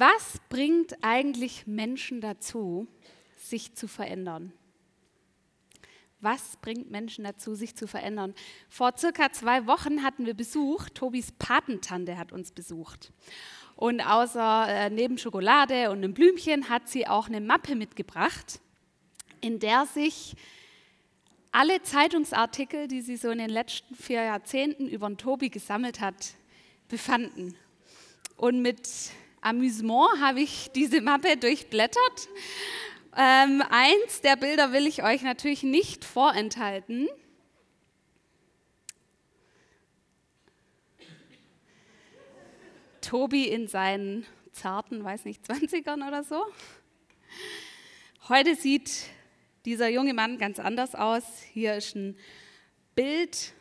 Was bringt eigentlich Menschen dazu, sich zu verändern? Was bringt Menschen dazu, sich zu verändern? Vor circa zwei Wochen hatten wir Besuch. Tobis Patentante hat uns besucht. Und außer äh, neben Schokolade und einem Blümchen hat sie auch eine Mappe mitgebracht, in der sich alle Zeitungsartikel, die sie so in den letzten vier Jahrzehnten über den Tobi gesammelt hat, befanden. Und mit Amüsement habe ich diese Mappe durchblättert. Ähm, eins der Bilder will ich euch natürlich nicht vorenthalten. Tobi in seinen zarten, weiß nicht, 20ern oder so. Heute sieht dieser junge Mann ganz anders aus. Hier ist ein Bild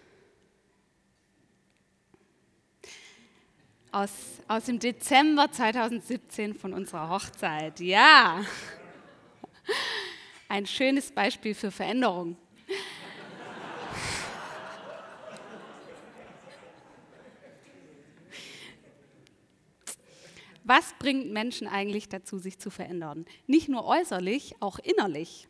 aus, aus dem Dezember 2017 von unserer Hochzeit. Ja, ein schönes Beispiel für Veränderung. Was bringt Menschen eigentlich dazu, sich zu verändern? Nicht nur äußerlich, auch innerlich.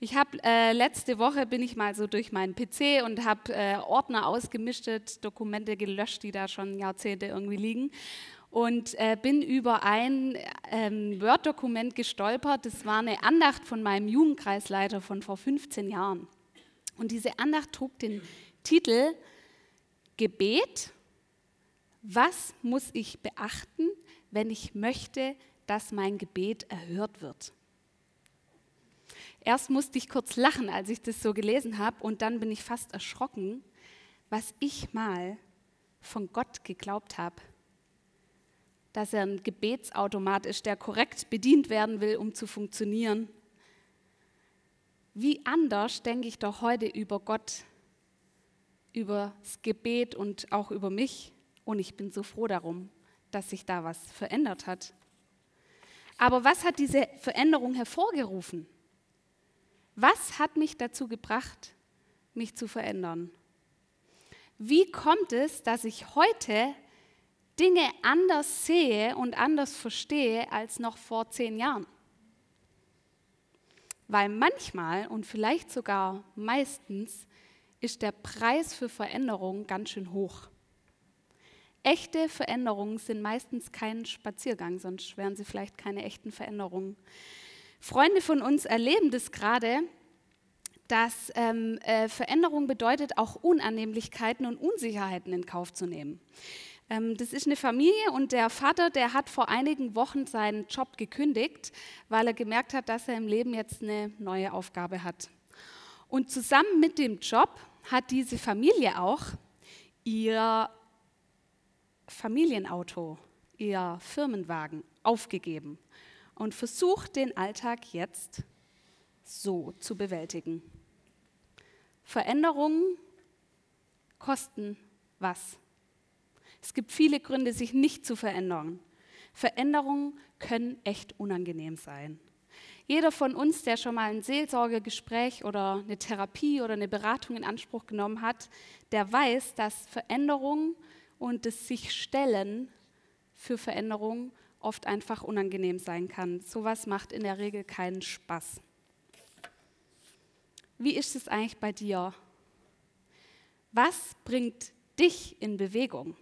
Ich habe äh, letzte Woche bin ich mal so durch meinen PC und habe äh, Ordner ausgemischtet, Dokumente gelöscht, die da schon Jahrzehnte irgendwie liegen und äh, bin über ein ähm, Word-Dokument gestolpert. Das war eine Andacht von meinem Jugendkreisleiter von vor 15 Jahren. Und diese Andacht trug den Titel Gebet. Was muss ich beachten, wenn ich möchte, dass mein Gebet erhört wird? Erst musste ich kurz lachen, als ich das so gelesen habe, und dann bin ich fast erschrocken, was ich mal von Gott geglaubt habe, dass er ein Gebetsautomat ist, der korrekt bedient werden will, um zu funktionieren. Wie anders denke ich doch heute über Gott, über das Gebet und auch über mich. Und ich bin so froh darum, dass sich da was verändert hat. Aber was hat diese Veränderung hervorgerufen? Was hat mich dazu gebracht, mich zu verändern? Wie kommt es, dass ich heute Dinge anders sehe und anders verstehe als noch vor zehn Jahren? Weil manchmal und vielleicht sogar meistens ist der Preis für Veränderung ganz schön hoch. Echte Veränderungen sind meistens kein Spaziergang, sonst wären sie vielleicht keine echten Veränderungen. Freunde von uns erleben das gerade, dass ähm, äh, Veränderung bedeutet, auch Unannehmlichkeiten und Unsicherheiten in Kauf zu nehmen. Ähm, das ist eine Familie und der Vater, der hat vor einigen Wochen seinen Job gekündigt, weil er gemerkt hat, dass er im Leben jetzt eine neue Aufgabe hat. Und zusammen mit dem Job hat diese Familie auch ihr Familienauto, ihr Firmenwagen aufgegeben und versucht den Alltag jetzt so zu bewältigen. Veränderungen kosten was. Es gibt viele Gründe, sich nicht zu verändern. Veränderungen können echt unangenehm sein. Jeder von uns, der schon mal ein Seelsorgegespräch oder eine Therapie oder eine Beratung in Anspruch genommen hat, der weiß, dass Veränderung und das sich stellen für Veränderung oft einfach unangenehm sein kann. Sowas macht in der Regel keinen Spaß. Wie ist es eigentlich bei dir? Was bringt dich in Bewegung?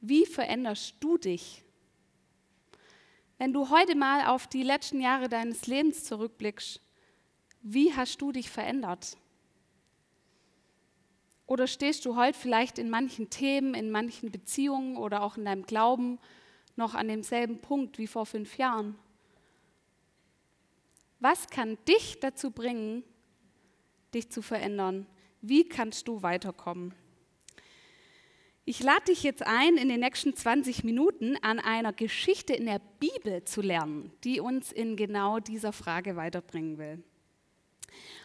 Wie veränderst du dich? Wenn du heute mal auf die letzten Jahre deines Lebens zurückblickst, wie hast du dich verändert? Oder stehst du heute vielleicht in manchen Themen, in manchen Beziehungen oder auch in deinem Glauben noch an demselben Punkt wie vor fünf Jahren? Was kann dich dazu bringen, dich zu verändern? Wie kannst du weiterkommen? Ich lade dich jetzt ein, in den nächsten 20 Minuten an einer Geschichte in der Bibel zu lernen, die uns in genau dieser Frage weiterbringen will.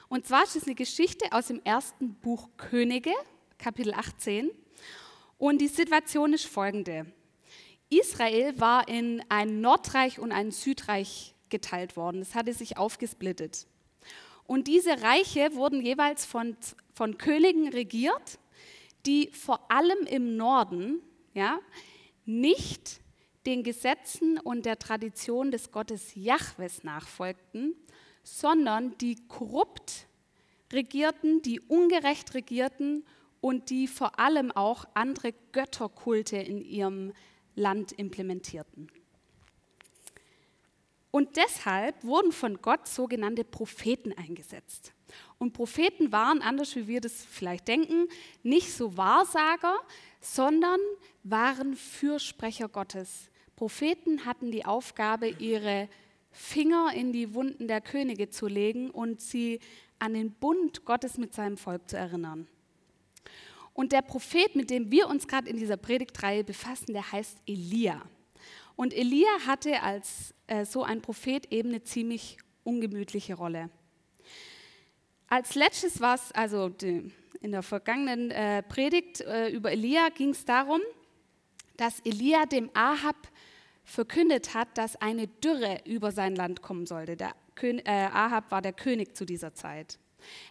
Und zwar ist es eine Geschichte aus dem ersten Buch Könige, Kapitel 18. Und die Situation ist folgende. Israel war in ein Nordreich und ein Südreich geteilt worden. Es hatte sich aufgesplittet. Und diese Reiche wurden jeweils von, von Königen regiert, die vor allem im Norden ja, nicht den Gesetzen und der Tradition des Gottes Jahwes nachfolgten, sondern die korrupt regierten, die ungerecht regierten und die vor allem auch andere Götterkulte in ihrem Land implementierten. Und deshalb wurden von Gott sogenannte Propheten eingesetzt. Und Propheten waren, anders wie wir das vielleicht denken, nicht so Wahrsager, sondern waren Fürsprecher Gottes. Propheten hatten die Aufgabe, ihre Finger in die Wunden der Könige zu legen und sie an den Bund Gottes mit seinem Volk zu erinnern. Und der Prophet, mit dem wir uns gerade in dieser Predigtreihe befassen, der heißt Elia. Und Elia hatte als äh, so ein Prophet eben eine ziemlich ungemütliche Rolle. Als letztes war es, also die, in der vergangenen äh, Predigt äh, über Elia ging es darum, dass Elia dem Ahab verkündet hat, dass eine Dürre über sein Land kommen sollte. Der Kön äh, Ahab war der König zu dieser Zeit.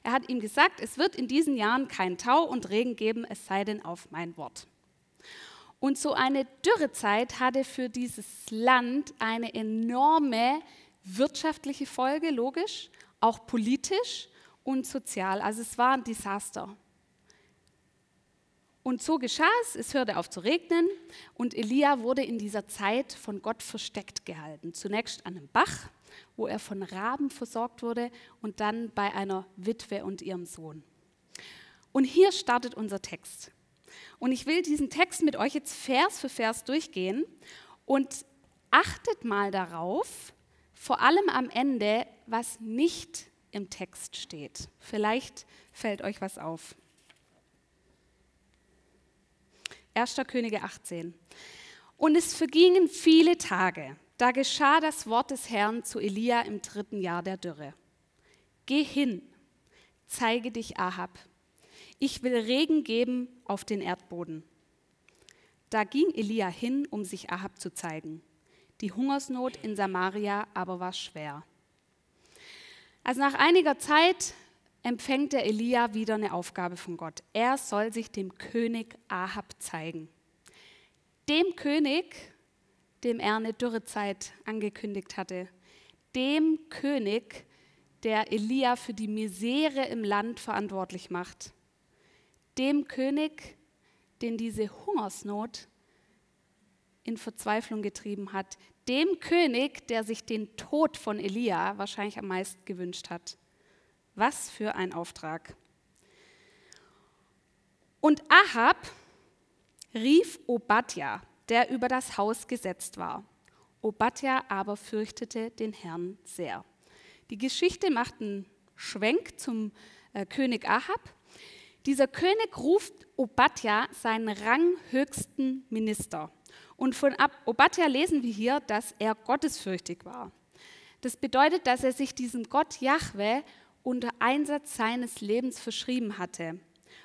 Er hat ihm gesagt, es wird in diesen Jahren kein Tau und Regen geben, es sei denn auf mein Wort. Und so eine Dürrezeit hatte für dieses Land eine enorme wirtschaftliche Folge, logisch, auch politisch und sozial. Also es war ein Desaster. Und so geschah es, es hörte auf zu regnen und Elia wurde in dieser Zeit von Gott versteckt gehalten. Zunächst an einem Bach, wo er von Raben versorgt wurde und dann bei einer Witwe und ihrem Sohn. Und hier startet unser Text. Und ich will diesen Text mit euch jetzt Vers für Vers durchgehen und achtet mal darauf, vor allem am Ende, was nicht im Text steht. Vielleicht fällt euch was auf. 1. Könige 18. Und es vergingen viele Tage. Da geschah das Wort des Herrn zu Elia im dritten Jahr der Dürre. Geh hin, zeige dich Ahab ich will Regen geben auf den Erdboden. Da ging Elia hin, um sich Ahab zu zeigen. Die Hungersnot in Samaria aber war schwer. Also nach einiger Zeit empfängt der Elia wieder eine Aufgabe von Gott. Er soll sich dem König Ahab zeigen. Dem König, dem er eine Dürrezeit angekündigt hatte. Dem König, der Elia für die Misere im Land verantwortlich macht dem König, den diese Hungersnot in Verzweiflung getrieben hat, dem König, der sich den Tod von Elia wahrscheinlich am meisten gewünscht hat. Was für ein Auftrag. Und Ahab rief Obadja, der über das Haus gesetzt war. Obadja aber fürchtete den Herrn sehr. Die Geschichte macht einen Schwenk zum äh, König Ahab dieser König ruft Obadja seinen ranghöchsten Minister. Und von Obadja lesen wir hier, dass er gottesfürchtig war. Das bedeutet, dass er sich diesem Gott Jahwe unter Einsatz seines Lebens verschrieben hatte.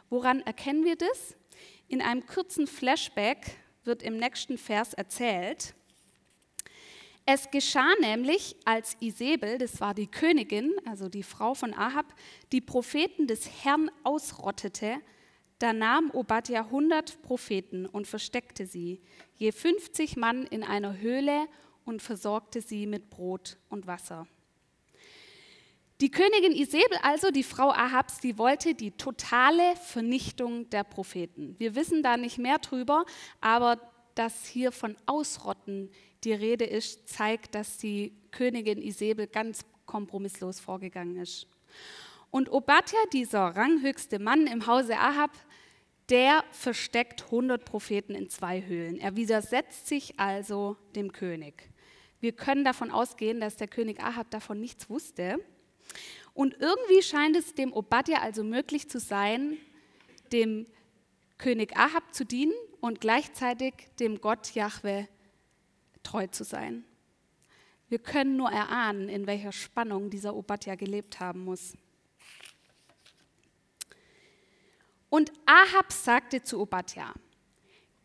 Woran erkennen wir das? In einem kurzen Flashback wird im nächsten Vers erzählt, es geschah nämlich, als Isabel, das war die Königin, also die Frau von Ahab, die Propheten des Herrn ausrottete, da nahm Obadja 100 Propheten und versteckte sie, je 50 Mann in einer Höhle und versorgte sie mit Brot und Wasser. Die Königin Isabel, also die Frau Ahabs, die wollte die totale Vernichtung der Propheten. Wir wissen da nicht mehr drüber, aber dass hier von Ausrotten die Rede ist, zeigt, dass die Königin Isabel ganz kompromisslos vorgegangen ist. Und Obadja, dieser ranghöchste Mann im Hause Ahab, der versteckt 100 Propheten in zwei Höhlen. Er widersetzt sich also dem König. Wir können davon ausgehen, dass der König Ahab davon nichts wusste. Und irgendwie scheint es dem Obadja also möglich zu sein, dem König Ahab zu dienen und gleichzeitig dem Gott Jahwe treu zu sein. Wir können nur erahnen, in welcher Spannung dieser Obadja gelebt haben muss. Und Ahab sagte zu Obadja,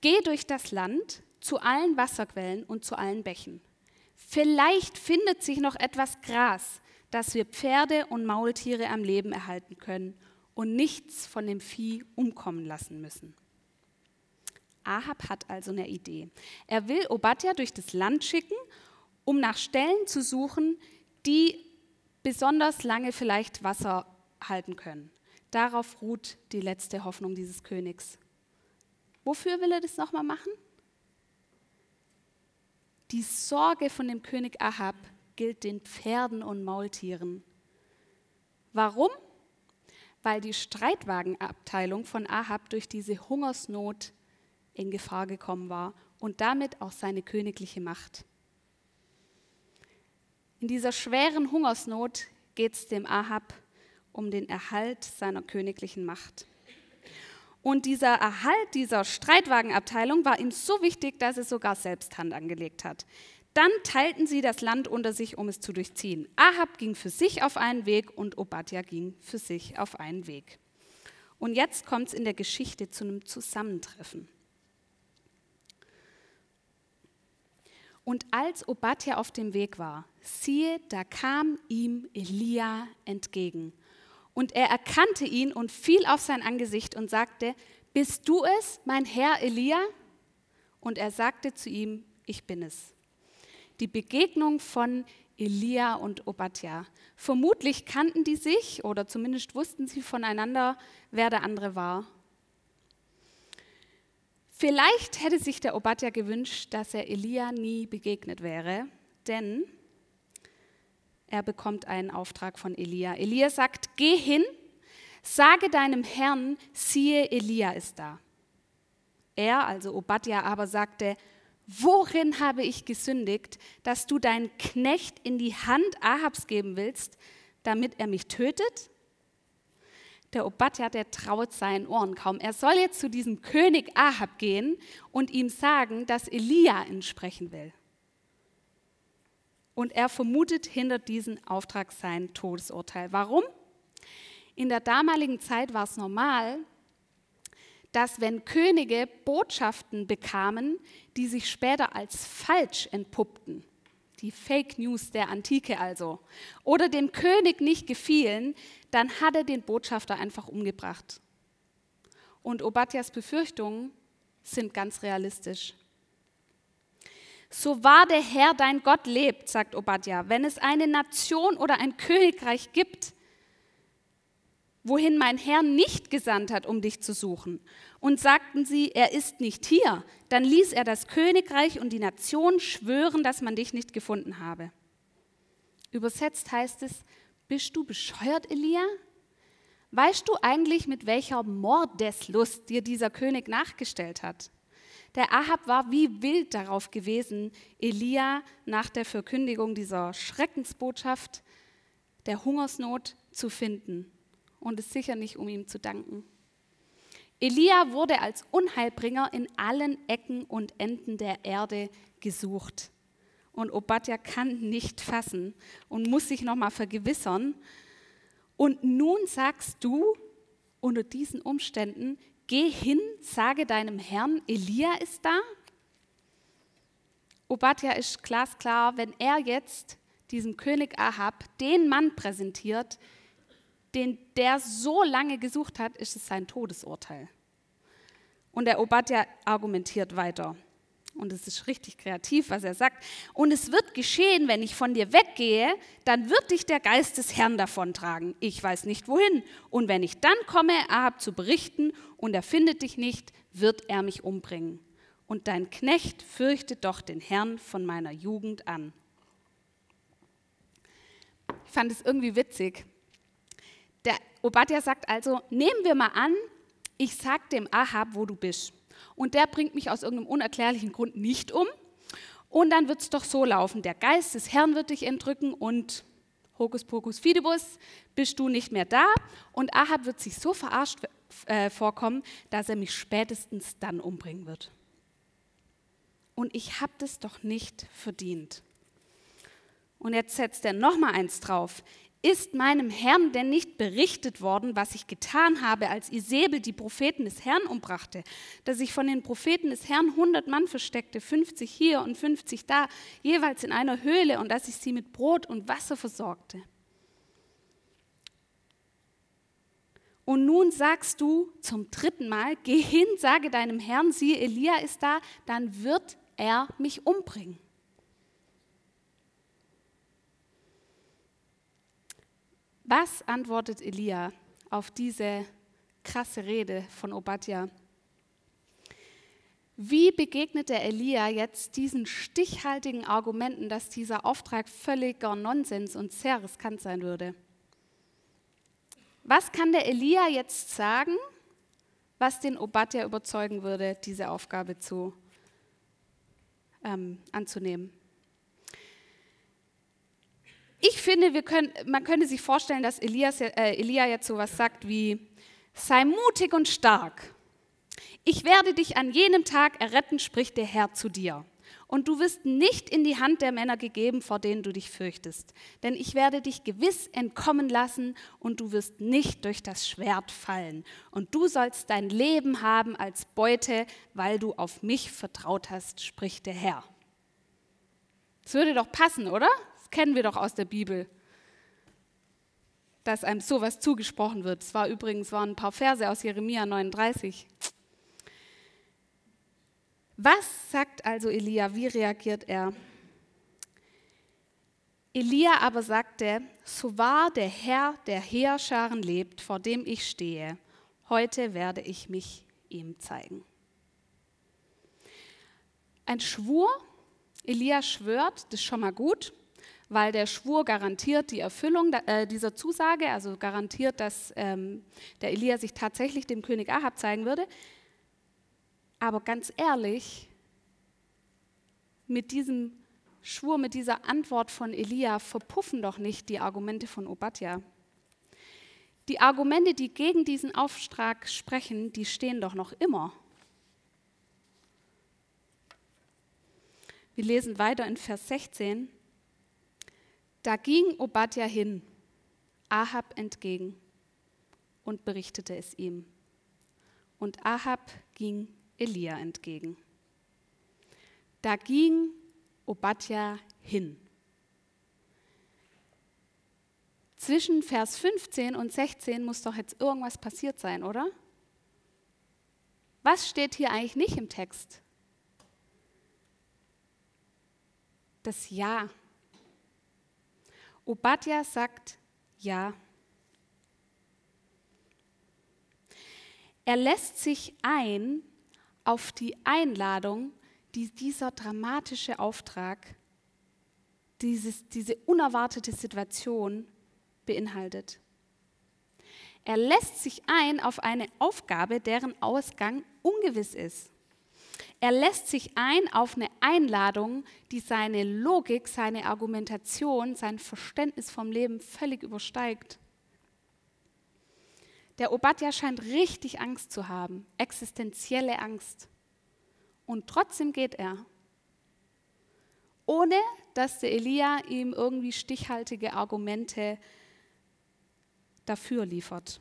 geh durch das Land zu allen Wasserquellen und zu allen Bächen. Vielleicht findet sich noch etwas Gras, dass wir Pferde und Maultiere am Leben erhalten können und nichts von dem Vieh umkommen lassen müssen. Ahab hat also eine Idee. Er will Obadja durch das Land schicken, um nach Stellen zu suchen, die besonders lange vielleicht Wasser halten können. Darauf ruht die letzte Hoffnung dieses Königs. Wofür will er das nochmal machen? Die Sorge von dem König Ahab gilt den Pferden und Maultieren. Warum? Weil die Streitwagenabteilung von Ahab durch diese Hungersnot in Gefahr gekommen war und damit auch seine königliche Macht. In dieser schweren Hungersnot geht es dem Ahab um den Erhalt seiner königlichen Macht. Und dieser Erhalt dieser Streitwagenabteilung war ihm so wichtig, dass er sogar selbst Hand angelegt hat. Dann teilten sie das Land unter sich, um es zu durchziehen. Ahab ging für sich auf einen Weg und Obadja ging für sich auf einen Weg. Und jetzt kommt es in der Geschichte zu einem Zusammentreffen. Und als Obadja auf dem Weg war, siehe, da kam ihm Elia entgegen. Und er erkannte ihn und fiel auf sein Angesicht und sagte, bist du es, mein Herr Elia? Und er sagte zu ihm, ich bin es. Die Begegnung von Elia und Obadja. Vermutlich kannten die sich oder zumindest wussten sie voneinander, wer der andere war. Vielleicht hätte sich der Obadja gewünscht, dass er Elia nie begegnet wäre, denn er bekommt einen Auftrag von Elia. Elia sagt, geh hin, sage deinem Herrn, siehe, Elia ist da. Er, also Obadja, aber sagte, worin habe ich gesündigt, dass du deinen Knecht in die Hand Ahabs geben willst, damit er mich tötet? der Obadja, der traut seinen Ohren kaum. Er soll jetzt zu diesem König Ahab gehen und ihm sagen, dass Elia ihn sprechen will. Und er vermutet hinter diesem Auftrag sein Todesurteil. Warum? In der damaligen Zeit war es normal, dass wenn Könige Botschaften bekamen, die sich später als falsch entpuppten, die Fake News der Antike also, oder dem König nicht gefielen, dann hat er den Botschafter einfach umgebracht. Und Obadjas Befürchtungen sind ganz realistisch. So wahr der Herr dein Gott lebt, sagt Obadja, wenn es eine Nation oder ein Königreich gibt, wohin mein Herr nicht gesandt hat, um dich zu suchen. Und sagten sie, er ist nicht hier, dann ließ er das Königreich und die Nation schwören, dass man dich nicht gefunden habe. Übersetzt heißt es, bist du bescheuert, Elia? Weißt du eigentlich, mit welcher Mordeslust dir dieser König nachgestellt hat? Der Ahab war wie wild darauf gewesen, Elia nach der Verkündigung dieser Schreckensbotschaft der Hungersnot zu finden und es sicher nicht, um ihm zu danken. Elia wurde als Unheilbringer in allen Ecken und Enden der Erde gesucht. Und Obadja kann nicht fassen und muss sich nochmal vergewissern. Und nun sagst du unter diesen Umständen, geh hin, sage deinem Herrn, Elia ist da. Obadja ist glasklar, wenn er jetzt diesem König Ahab den Mann präsentiert, den der so lange gesucht hat, ist es sein Todesurteil. Und der Obadja argumentiert weiter. Und es ist richtig kreativ, was er sagt. Und es wird geschehen, wenn ich von dir weggehe, dann wird dich der Geist des Herrn davontragen. Ich weiß nicht wohin. Und wenn ich dann komme, Ahab zu berichten und er findet dich nicht, wird er mich umbringen. Und dein Knecht fürchtet doch den Herrn von meiner Jugend an. Ich fand es irgendwie witzig. Obadja sagt also, nehmen wir mal an, ich sag dem Ahab, wo du bist. Und der bringt mich aus irgendeinem unerklärlichen Grund nicht um. Und dann wird es doch so laufen, der Geist des Herrn wird dich entrücken und Hokus Pokus Fidibus, bist du nicht mehr da. Und Ahab wird sich so verarscht äh, vorkommen, dass er mich spätestens dann umbringen wird. Und ich habe das doch nicht verdient. Und jetzt setzt er noch mal eins drauf. Ist meinem Herrn denn nicht berichtet worden, was ich getan habe, als Isabel die Propheten des Herrn umbrachte, dass ich von den Propheten des Herrn 100 Mann versteckte, 50 hier und 50 da, jeweils in einer Höhle, und dass ich sie mit Brot und Wasser versorgte? Und nun sagst du zum dritten Mal, geh hin, sage deinem Herrn, siehe, Elia ist da, dann wird er mich umbringen. Was antwortet Elia auf diese krasse Rede von Obadja? Wie begegnet der Elia jetzt diesen stichhaltigen Argumenten, dass dieser Auftrag völliger Nonsens und sehr riskant sein würde? Was kann der Elia jetzt sagen, was den Obadja überzeugen würde, diese Aufgabe zu, ähm, anzunehmen? Ich finde, wir können, man könnte sich vorstellen, dass Elias, äh, Elia jetzt so was sagt wie, sei mutig und stark ich werde dich an jenem Tag erretten, spricht der Herr zu dir. Und du wirst nicht in die Hand der Männer gegeben, vor denen du dich fürchtest. Denn ich werde dich gewiss entkommen lassen und du wirst nicht durch das Schwert fallen. Und du sollst dein Leben haben als Beute, weil du auf mich vertraut hast, spricht der Herr. Das würde doch passen, oder? Kennen wir doch aus der Bibel, dass einem sowas zugesprochen wird. Es war übrigens waren ein paar Verse aus Jeremia 39. Was sagt also Elia? Wie reagiert er? Elia aber sagte, so wahr der Herr der Heerscharen lebt, vor dem ich stehe, heute werde ich mich ihm zeigen. Ein Schwur, Elia schwört, das ist schon mal gut, weil der Schwur garantiert die Erfüllung äh, dieser Zusage, also garantiert, dass ähm, der Elia sich tatsächlich dem König Ahab zeigen würde. Aber ganz ehrlich, mit diesem Schwur, mit dieser Antwort von Elia verpuffen doch nicht die Argumente von Obadja. Die Argumente, die gegen diesen Auftrag sprechen, die stehen doch noch immer. Wir lesen weiter in Vers 16. Da ging Obadja hin, Ahab entgegen und berichtete es ihm. Und Ahab ging Elia entgegen. Da ging Obadja hin. Zwischen Vers 15 und 16 muss doch jetzt irgendwas passiert sein, oder? Was steht hier eigentlich nicht im Text? Das Ja. Obadja sagt Ja. Er lässt sich ein auf die Einladung, die dieser dramatische Auftrag, dieses, diese unerwartete Situation beinhaltet. Er lässt sich ein auf eine Aufgabe, deren Ausgang ungewiss ist. Er lässt sich ein auf eine Einladung, die seine Logik, seine Argumentation, sein Verständnis vom Leben völlig übersteigt. Der Obadja scheint richtig Angst zu haben, existenzielle Angst. Und trotzdem geht er, ohne dass der Elia ihm irgendwie stichhaltige Argumente dafür liefert.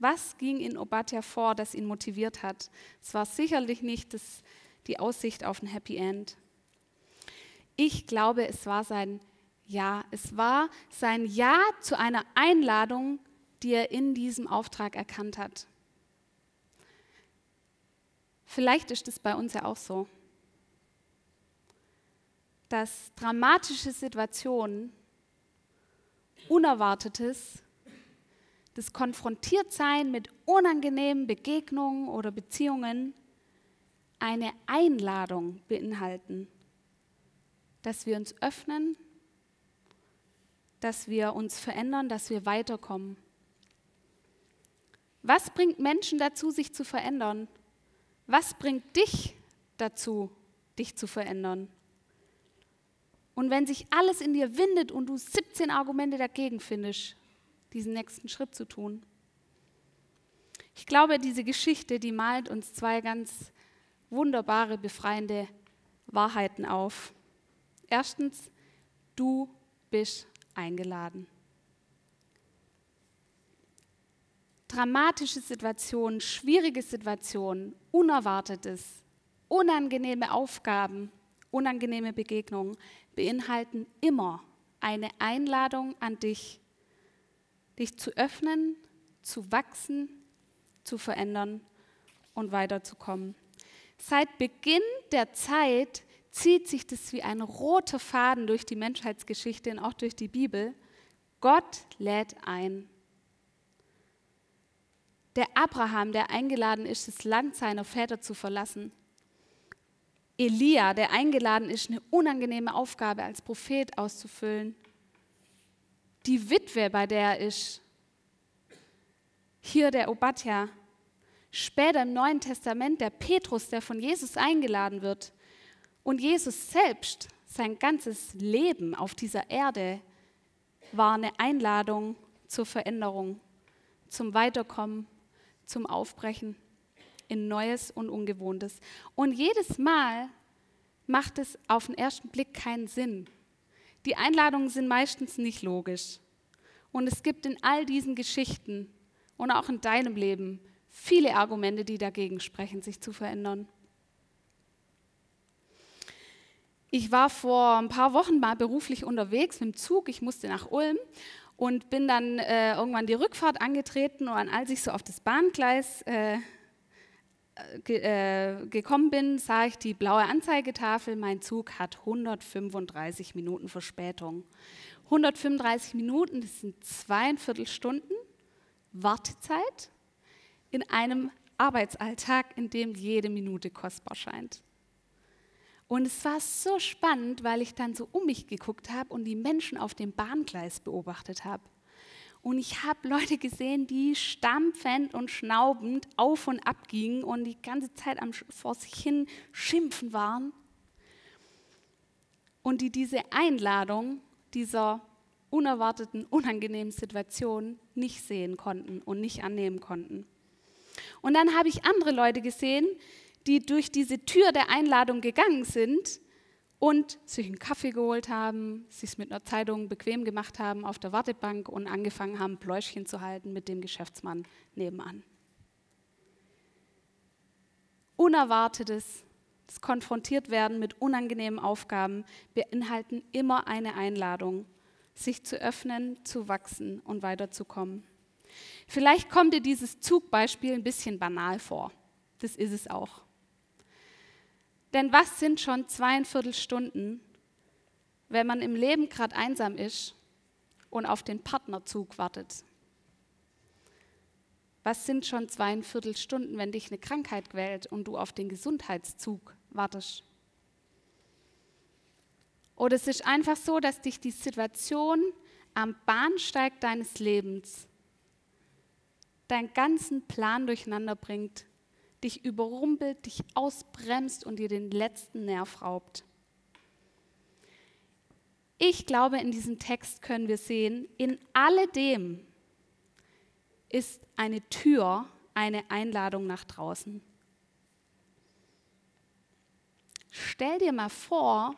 Was ging in Obadja vor, das ihn motiviert hat? Es war sicherlich nicht das, die Aussicht auf ein Happy End. Ich glaube, es war sein Ja. Es war sein Ja zu einer Einladung, die er in diesem Auftrag erkannt hat. Vielleicht ist es bei uns ja auch so, dass dramatische Situationen, Unerwartetes, das Konfrontiertsein mit unangenehmen Begegnungen oder Beziehungen eine Einladung beinhalten, dass wir uns öffnen, dass wir uns verändern, dass wir weiterkommen. Was bringt Menschen dazu, sich zu verändern? Was bringt dich dazu, dich zu verändern? Und wenn sich alles in dir windet und du 17 Argumente dagegen findest, diesen nächsten Schritt zu tun. Ich glaube, diese Geschichte, die malt uns zwei ganz wunderbare, befreiende Wahrheiten auf. Erstens, du bist eingeladen. dramatische Situationen, schwierige Situationen, Unerwartetes, unangenehme Aufgaben, unangenehme Begegnungen beinhalten immer eine Einladung an dich, dich zu öffnen, zu wachsen, zu verändern und weiterzukommen. Seit Beginn der Zeit zieht sich das wie ein roter Faden durch die Menschheitsgeschichte und auch durch die Bibel. Gott lädt ein. Der Abraham, der eingeladen ist, das Land seiner Väter zu verlassen. Elia, der eingeladen ist, eine unangenehme Aufgabe als Prophet auszufüllen. Die Witwe, bei der er ist. Hier der Obadja, Später im Neuen Testament der Petrus, der von Jesus eingeladen wird. Und Jesus selbst, sein ganzes Leben auf dieser Erde war eine Einladung zur Veränderung, zum Weiterkommen, zum Aufbrechen in Neues und Ungewohntes. Und jedes Mal macht es auf den ersten Blick keinen Sinn. Die Einladungen sind meistens nicht logisch. Und es gibt in all diesen Geschichten und auch in deinem Leben viele Argumente, die dagegen sprechen, sich zu verändern. Ich war vor ein paar Wochen mal beruflich unterwegs mit dem Zug. Ich musste nach Ulm und bin dann äh, irgendwann die Rückfahrt angetreten. Und als ich so auf das Bahngleis äh, ge äh, gekommen bin, sah ich die blaue Anzeigetafel. Mein Zug hat 135 Minuten Verspätung. 135 Minuten, das sind zweieinviertel Stunden Wartezeit in einem Arbeitsalltag, in dem jede Minute kostbar scheint. Und es war so spannend, weil ich dann so um mich geguckt habe und die Menschen auf dem Bahngleis beobachtet habe. Und ich habe Leute gesehen, die stampfend und schnaubend auf und ab gingen und die ganze Zeit am, vor sich hin schimpfen waren. Und die diese Einladung dieser unerwarteten, unangenehmen Situation nicht sehen konnten und nicht annehmen konnten. Und dann habe ich andere Leute gesehen, die durch diese Tür der Einladung gegangen sind und sich einen Kaffee geholt haben, sich mit einer Zeitung bequem gemacht haben auf der Wartebank und angefangen haben, Pläuschchen zu halten mit dem Geschäftsmann nebenan. Unerwartetes, das Konfrontiertwerden mit unangenehmen Aufgaben beinhalten immer eine Einladung, sich zu öffnen, zu wachsen und weiterzukommen. Vielleicht kommt dir dieses Zugbeispiel ein bisschen banal vor. Das ist es auch. Denn was sind schon zweieinviertel Stunden, wenn man im Leben gerade einsam ist und auf den Partnerzug wartet? Was sind schon zweieinviertel Stunden, wenn dich eine Krankheit quält und du auf den Gesundheitszug wartest? Oder es ist einfach so, dass dich die Situation am Bahnsteig deines Lebens deinen ganzen Plan durcheinander bringt, dich überrumpelt, dich ausbremst und dir den letzten Nerv raubt. Ich glaube, in diesem Text können wir sehen, in alledem ist eine Tür eine Einladung nach draußen. Stell dir mal vor,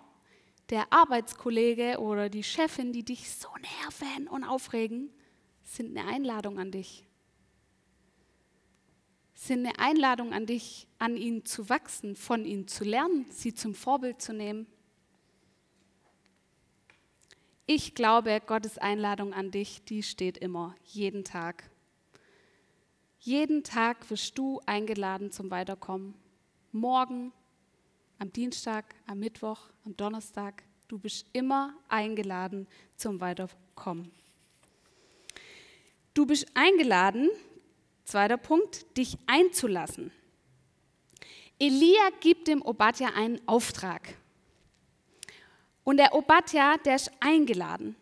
der Arbeitskollege oder die Chefin, die dich so nerven und aufregen, sind eine Einladung an dich sind eine Einladung an dich, an ihnen zu wachsen, von ihnen zu lernen, sie zum Vorbild zu nehmen. Ich glaube, Gottes Einladung an dich, die steht immer, jeden Tag. Jeden Tag wirst du eingeladen zum Weiterkommen. Morgen, am Dienstag, am Mittwoch, am Donnerstag. Du bist immer eingeladen zum Weiterkommen. Du bist eingeladen, Zweiter Punkt, dich einzulassen. Elia gibt dem Obadja einen Auftrag. Und der Obadja, der ist eingeladen.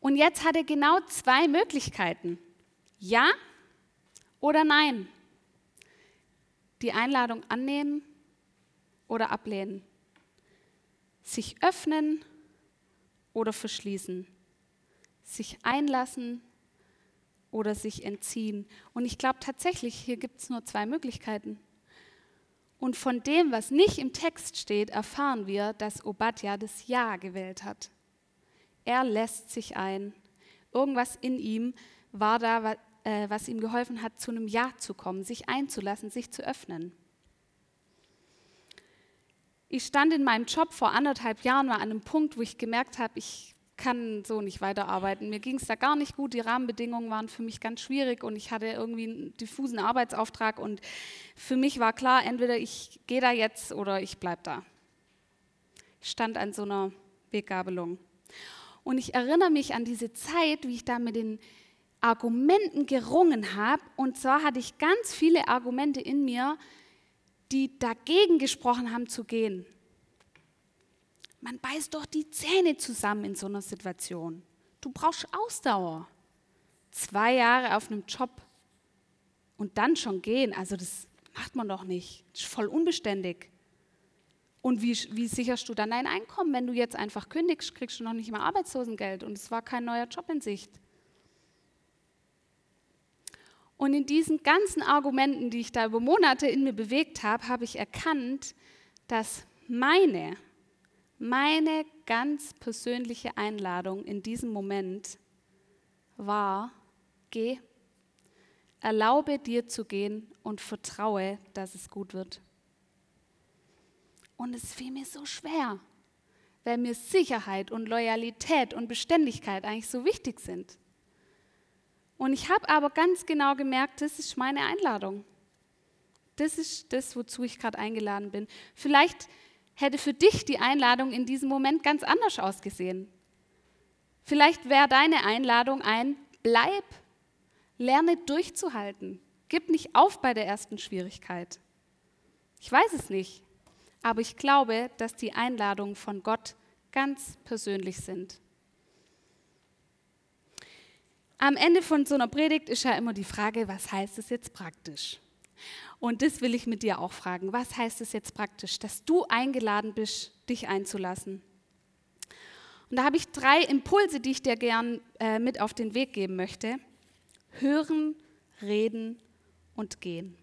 Und jetzt hat er genau zwei Möglichkeiten. Ja oder nein. Die Einladung annehmen oder ablehnen. Sich öffnen oder verschließen. Sich einlassen oder sich entziehen. Und ich glaube tatsächlich, hier gibt es nur zwei Möglichkeiten. Und von dem, was nicht im Text steht, erfahren wir, dass Obadja das Ja gewählt hat. Er lässt sich ein. Irgendwas in ihm war da, äh, was ihm geholfen hat, zu einem Ja zu kommen, sich einzulassen, sich zu öffnen. Ich stand in meinem Job vor anderthalb Jahren mal an einem Punkt, wo ich gemerkt habe, ich kann so nicht weiterarbeiten. Mir ging es da gar nicht gut, die Rahmenbedingungen waren für mich ganz schwierig und ich hatte irgendwie einen diffusen Arbeitsauftrag und für mich war klar, entweder ich gehe da jetzt oder ich bleibe da. Ich stand an so einer Weggabelung. Und ich erinnere mich an diese Zeit, wie ich da mit den Argumenten gerungen habe. Und zwar hatte ich ganz viele Argumente in mir, die dagegen gesprochen haben zu gehen. Man beißt doch die Zähne zusammen in so einer Situation. Du brauchst Ausdauer. Zwei Jahre auf einem Job und dann schon gehen, also das macht man doch nicht. Das ist voll unbeständig. Und wie, wie sicherst du dann dein Einkommen? Wenn du jetzt einfach kündigst, kriegst du noch nicht mal Arbeitslosengeld und es war kein neuer Job in Sicht. Und in diesen ganzen Argumenten, die ich da über Monate in mir bewegt habe, habe ich erkannt, dass meine, meine ganz persönliche Einladung in diesem Moment war, geh, erlaube dir zu gehen und vertraue, dass es gut wird. Und es fiel mir so schwer, weil mir Sicherheit und Loyalität und Beständigkeit eigentlich so wichtig sind. Und ich habe aber ganz genau gemerkt, das ist meine Einladung. Das ist das, wozu ich gerade eingeladen bin. Vielleicht hätte für dich die Einladung in diesem Moment ganz anders ausgesehen. Vielleicht wäre deine Einladung ein, bleib, lerne durchzuhalten, gib nicht auf bei der ersten Schwierigkeit. Ich weiß es nicht. Aber ich glaube, dass die Einladungen von Gott ganz persönlich sind. Am Ende von so einer Predigt ist ja immer die Frage, was heißt es jetzt praktisch? Und das will ich mit dir auch fragen. Was heißt es jetzt praktisch, dass du eingeladen bist, dich einzulassen? Und da habe ich drei Impulse, die ich dir gern äh, mit auf den Weg geben möchte. Hören, reden und gehen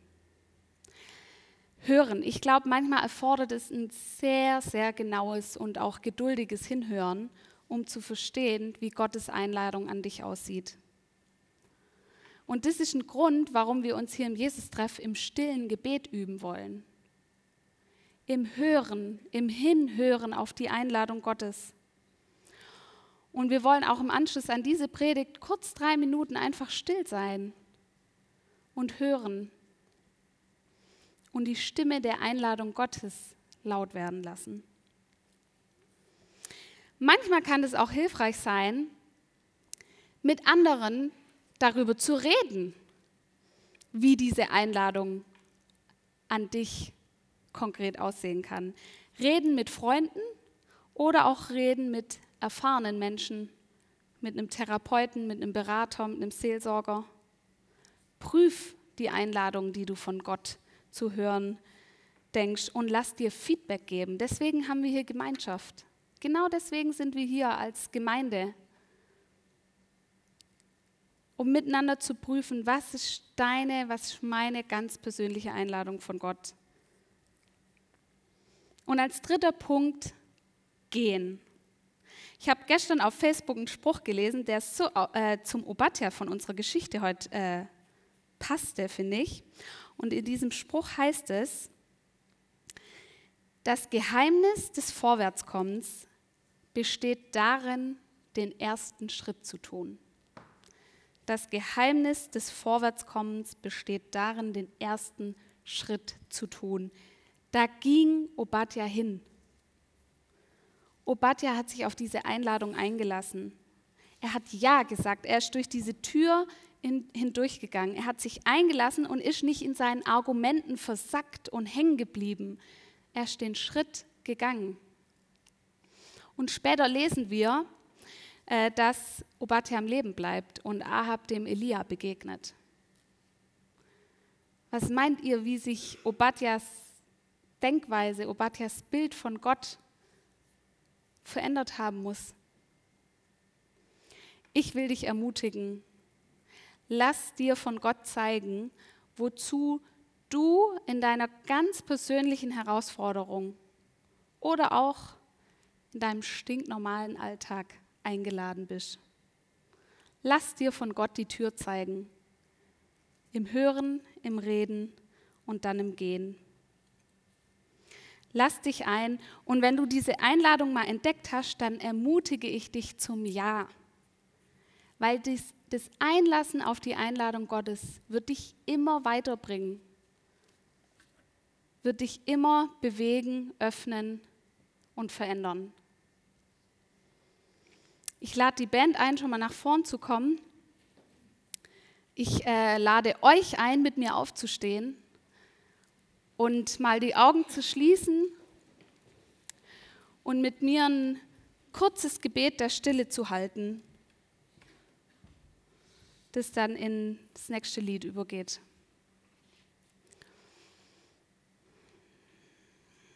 hören. Ich glaube, manchmal erfordert es ein sehr, sehr genaues und auch geduldiges Hinhören, um zu verstehen, wie Gottes Einladung an dich aussieht. Und das ist ein Grund, warum wir uns hier im Jesus-Treff im stillen Gebet üben wollen. Im Hören, im Hinhören auf die Einladung Gottes. Und wir wollen auch im Anschluss an diese Predigt kurz drei Minuten einfach still sein und hören, und die Stimme der Einladung Gottes laut werden lassen. Manchmal kann es auch hilfreich sein, mit anderen darüber zu reden, wie diese Einladung an dich konkret aussehen kann. Reden mit Freunden oder auch reden mit erfahrenen Menschen, mit einem Therapeuten, mit einem Berater, mit einem Seelsorger. Prüf die Einladung, die du von Gott zu hören denkst und lass dir Feedback geben. Deswegen haben wir hier Gemeinschaft. Genau deswegen sind wir hier als Gemeinde, um miteinander zu prüfen, was ist deine, was ist meine ganz persönliche Einladung von Gott. Und als dritter Punkt, gehen. Ich habe gestern auf Facebook einen Spruch gelesen, der so, äh, zum Obadja von unserer Geschichte heute äh, passte, finde ich. Und in diesem Spruch heißt es, das Geheimnis des Vorwärtskommens besteht darin, den ersten Schritt zu tun. Das Geheimnis des Vorwärtskommens besteht darin, den ersten Schritt zu tun. Da ging Obadja hin. Obadja hat sich auf diese Einladung eingelassen. Er hat Ja gesagt. Er ist durch diese Tür in, hindurchgegangen. Er hat sich eingelassen und ist nicht in seinen Argumenten versackt und hängen geblieben. Er ist den Schritt gegangen. Und später lesen wir, äh, dass Obadja am Leben bleibt und Ahab dem Elia begegnet. Was meint ihr, wie sich Obadjas Denkweise, Obadjas Bild von Gott verändert haben muss? Ich will dich ermutigen, lass dir von Gott zeigen, wozu du in deiner ganz persönlichen Herausforderung oder auch in deinem stinknormalen Alltag eingeladen bist. Lass dir von Gott die Tür zeigen. Im Hören, im Reden und dann im Gehen. lass dich ein. Und wenn du diese Einladung mal entdeckt hast, dann ermutige ich dich zum Ja. Weil das, das Einlassen auf die Einladung Gottes wird dich immer weiterbringen, wird dich immer bewegen, öffnen und verändern. Ich lade die Band ein, schon mal nach vorn zu kommen. Ich äh, lade euch ein, mit mir aufzustehen und mal die Augen zu schließen und mit mir ein kurzes Gebet der Stille zu halten, das dann in das nächste Lied übergeht.